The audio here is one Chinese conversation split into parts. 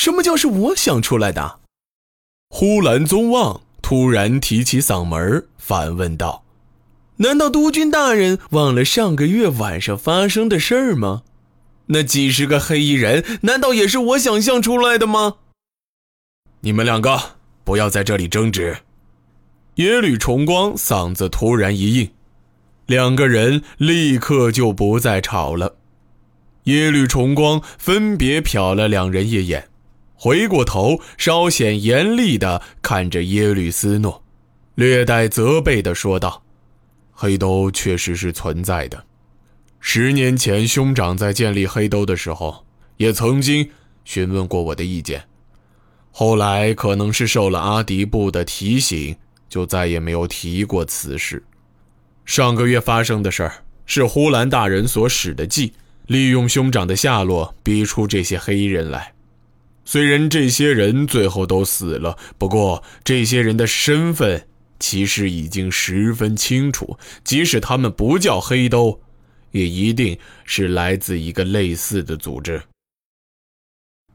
什么叫是我想出来的？呼兰宗望突然提起嗓门反问道：“难道督军大人忘了上个月晚上发生的事儿吗？那几十个黑衣人，难道也是我想象出来的吗？”你们两个不要在这里争执。耶律重光嗓子突然一硬，两个人立刻就不再吵了。耶律重光分别瞟了两人一眼。回过头，稍显严厉地看着耶律斯诺，略带责备地说道：“黑兜确实是存在的。十年前，兄长在建立黑兜的时候，也曾经询问过我的意见。后来可能是受了阿迪布的提醒，就再也没有提过此事。上个月发生的事儿，是呼兰大人所使的计，利用兄长的下落，逼出这些黑衣人来。”虽然这些人最后都死了，不过这些人的身份其实已经十分清楚。即使他们不叫黑兜，也一定是来自一个类似的组织。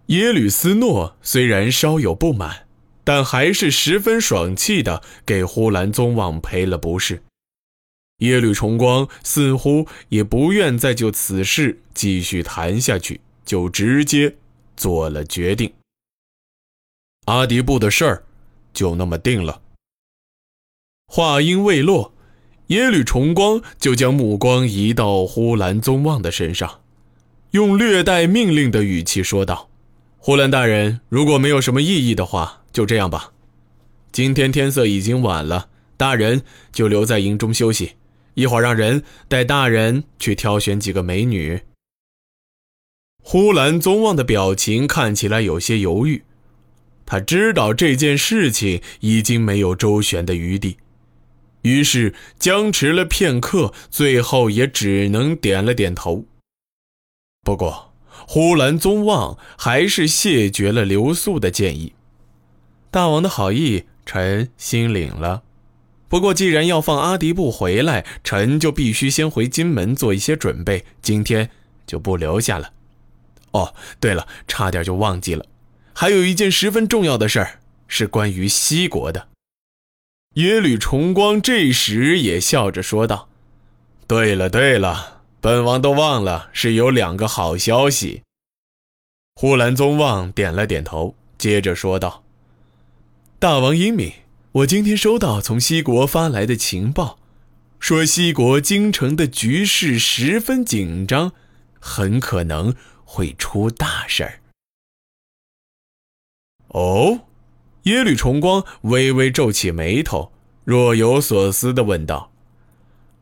耶律斯诺虽然稍有不满，但还是十分爽气的给呼兰宗望赔了不是。耶律重光似乎也不愿再就此事继续谈下去，就直接。做了决定，阿迪布的事儿就那么定了。话音未落，耶律重光就将目光移到呼兰宗望的身上，用略带命令的语气说道：“呼兰大人，如果没有什么异议的话，就这样吧。今天天色已经晚了，大人就留在营中休息，一会儿让人带大人去挑选几个美女。”呼兰宗望的表情看起来有些犹豫，他知道这件事情已经没有周旋的余地，于是僵持了片刻，最后也只能点了点头。不过，呼兰宗望还是谢绝了刘素的建议。大王的好意，臣心领了。不过，既然要放阿迪布回来，臣就必须先回金门做一些准备，今天就不留下了。哦，对了，差点就忘记了，还有一件十分重要的事儿，是关于西国的。耶律重光这时也笑着说道：“对了对了，本王都忘了，是有两个好消息。”呼兰宗望点了点头，接着说道：“大王英明，我今天收到从西国发来的情报，说西国京城的局势十分紧张，很可能。”会出大事儿哦！耶律重光微微皱起眉头，若有所思的问道：“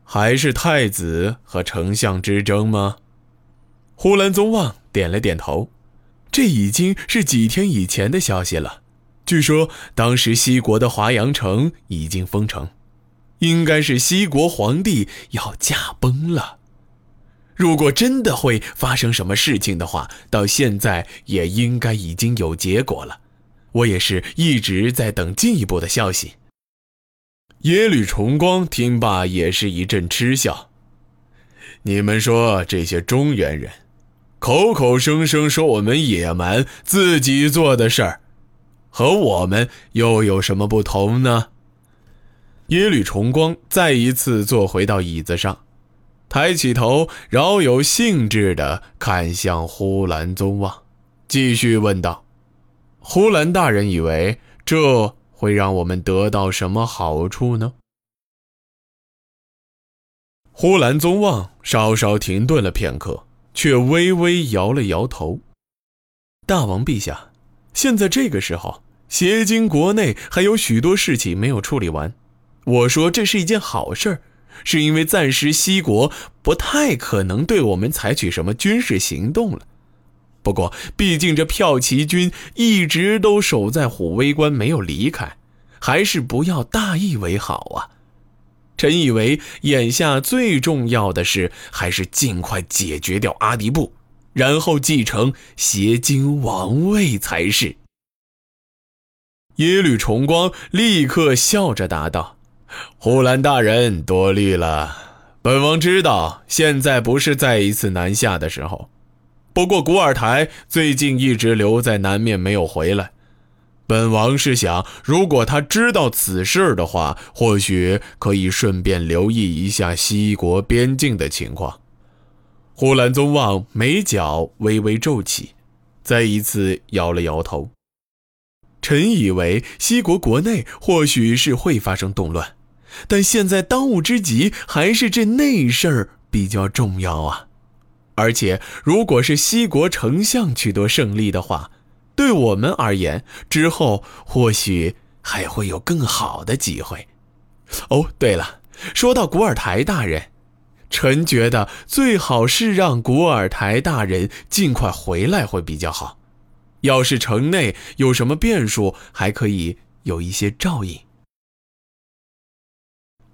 还是太子和丞相之争吗？”呼兰宗望点了点头：“这已经是几天以前的消息了。据说当时西国的华阳城已经封城，应该是西国皇帝要驾崩了。”如果真的会发生什么事情的话，到现在也应该已经有结果了。我也是一直在等进一步的消息。耶律重光听罢也是一阵嗤笑：“你们说这些中原人，口口声声说我们野蛮，自己做的事儿，和我们又有什么不同呢？”耶律重光再一次坐回到椅子上。抬起头，饶有兴致地看向呼兰宗望，继续问道：“呼兰大人以为这会让我们得到什么好处呢？”呼兰宗望稍稍停顿了片刻，却微微摇了摇头：“大王陛下，现在这个时候，邪经国内还有许多事情没有处理完。我说这是一件好事儿。”是因为暂时西国不太可能对我们采取什么军事行动了。不过，毕竟这骠骑军一直都守在虎威关没有离开，还是不要大意为好啊。臣以为眼下最重要的是，还是尽快解决掉阿迪布，然后继承邪经王位才是。耶律重光立刻笑着答道。呼兰大人多虑了，本王知道现在不是再一次南下的时候，不过古尔台最近一直留在南面没有回来。本王是想，如果他知道此事的话，或许可以顺便留意一下西国边境的情况。呼兰宗望眉角微微皱起，再一次摇了摇头。臣以为西国国内或许是会发生动乱，但现在当务之急还是这内事儿比较重要啊！而且，如果是西国丞相取得胜利的话，对我们而言，之后或许还会有更好的机会。哦，对了，说到古尔台大人，臣觉得最好是让古尔台大人尽快回来会比较好。要是城内有什么变数，还可以有一些照应。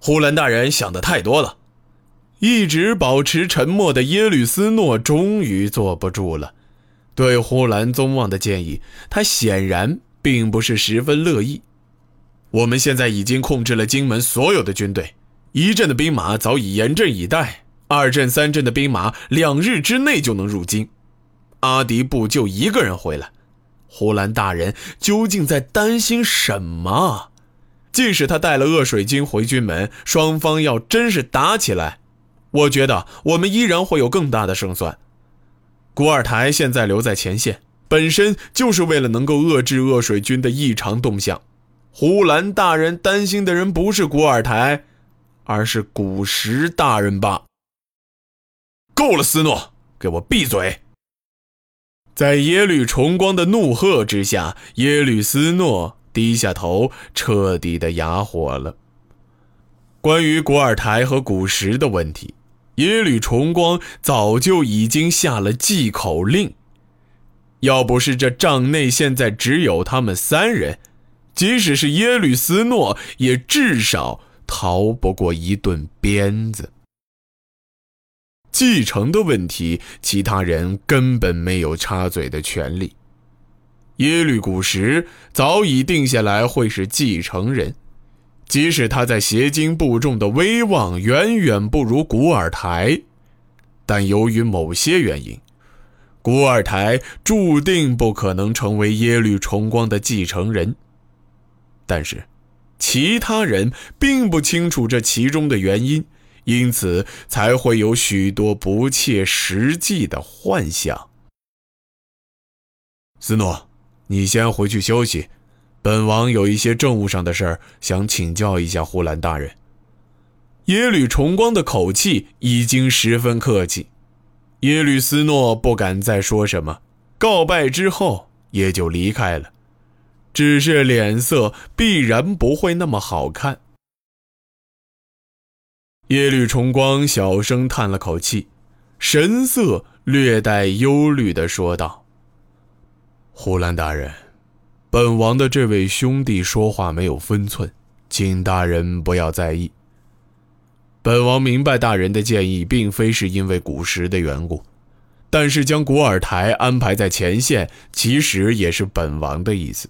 呼兰大人想的太多了。一直保持沉默的耶律斯诺终于坐不住了。对呼兰宗望的建议，他显然并不是十分乐意。我们现在已经控制了荆门所有的军队，一镇的兵马早已严阵以待，二镇、三镇的兵马两日之内就能入京。阿迪布就一个人回来，呼兰大人究竟在担心什么？即使他带了恶水军回军门，双方要真是打起来，我觉得我们依然会有更大的胜算。古尔台现在留在前线，本身就是为了能够遏制恶水军的异常动向。呼兰大人担心的人不是古尔台，而是古石大人吧？够了，斯诺，给我闭嘴！在耶律重光的怒喝之下，耶律斯诺低下头，彻底的哑火了。关于古尔台和古石的问题。耶律重光早就已经下了忌口令。要不是这帐内现在只有他们三人，即使是耶律斯诺，也至少逃不过一顿鞭子。继承的问题，其他人根本没有插嘴的权利。耶律古石早已定下来会是继承人。即使他在邪经部众的威望远远不如古尔台，但由于某些原因，古尔台注定不可能成为耶律重光的继承人。但是，其他人并不清楚这其中的原因，因此才会有许多不切实际的幻想。斯诺，你先回去休息。本王有一些政务上的事儿，想请教一下呼兰大人。耶律重光的口气已经十分客气，耶律斯诺不敢再说什么，告拜之后也就离开了，只是脸色必然不会那么好看。耶律重光小声叹了口气，神色略带忧虑地说道：“呼兰大人。”本王的这位兄弟说话没有分寸，请大人不要在意。本王明白大人的建议并非是因为古时的缘故，但是将古尔台安排在前线，其实也是本王的意思。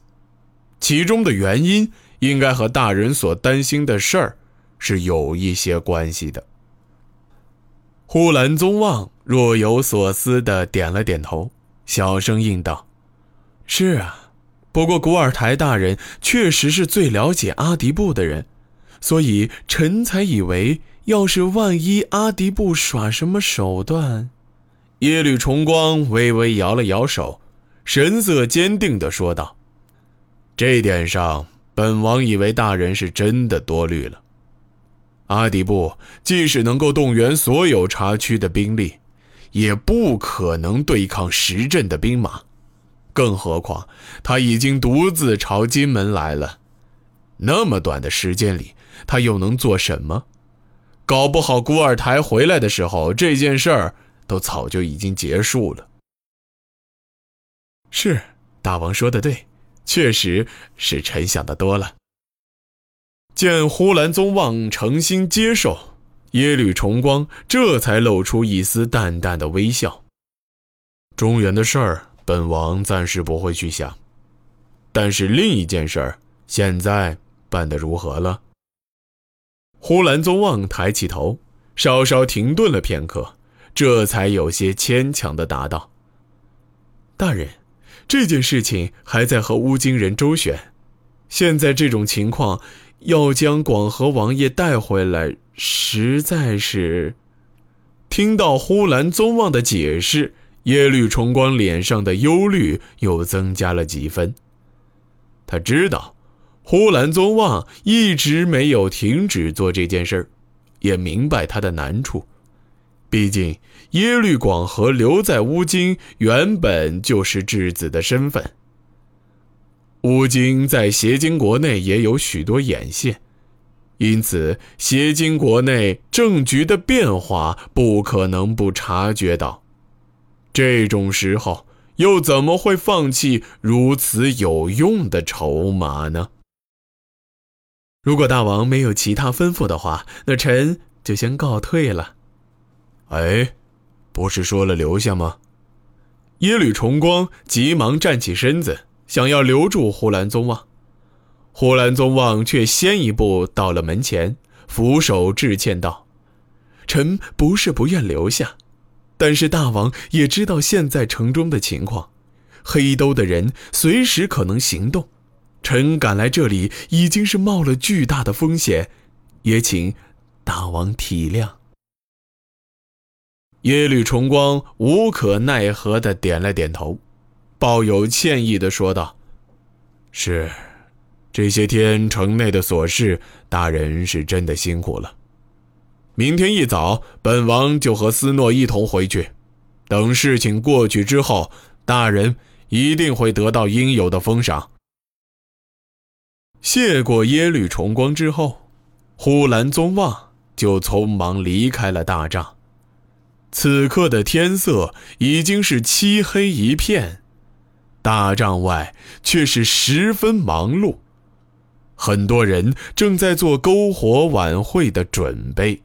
其中的原因应该和大人所担心的事儿是有一些关系的。呼兰宗望若有所思的点了点头，小声应道：“是啊。”不过，古尔台大人确实是最了解阿迪布的人，所以臣才以为，要是万一阿迪布耍什么手段，耶律重光微微摇了摇手，神色坚定地说道：“这点上，本王以为大人是真的多虑了。阿迪布即使能够动员所有察区的兵力，也不可能对抗十镇的兵马。”更何况，他已经独自朝金门来了。那么短的时间里，他又能做什么？搞不好古尔台回来的时候，这件事儿都早就已经结束了。是，大王说的对，确实是臣想的多了。见呼兰宗望诚心接受，耶律重光这才露出一丝淡淡的微笑。中原的事儿。本王暂时不会去想，但是另一件事儿现在办得如何了？呼兰宗望抬起头，稍稍停顿了片刻，这才有些牵强的答道：“大人，这件事情还在和乌金人周旋。现在这种情况，要将广和王爷带回来，实在是……听到呼兰宗望的解释，耶律重光脸上的忧虑又增加了几分。他知道，呼兰宗望一直没有停止做这件事儿，也明白他的难处。毕竟，耶律广和留在乌京，原本就是质子的身份。乌京在协京国内也有许多眼线，因此协京国内政局的变化不可能不察觉到。这种时候，又怎么会放弃如此有用的筹码呢？如果大王没有其他吩咐的话，那臣就先告退了。哎，不是说了留下吗？耶律重光急忙站起身子。想要留住呼兰宗望，呼兰宗望却先一步到了门前，俯首致歉道：“臣不是不愿留下，但是大王也知道现在城中的情况，黑兜的人随时可能行动，臣赶来这里已经是冒了巨大的风险，也请大王体谅。”耶律重光无可奈何的点了点头。抱有歉意的说道：“是，这些天城内的琐事，大人是真的辛苦了。明天一早，本王就和斯诺一同回去。等事情过去之后，大人一定会得到应有的封赏。”谢过耶律重光之后，呼兰宗望就匆忙离开了大帐。此刻的天色已经是漆黑一片。大帐外却是十分忙碌，很多人正在做篝火晚会的准备。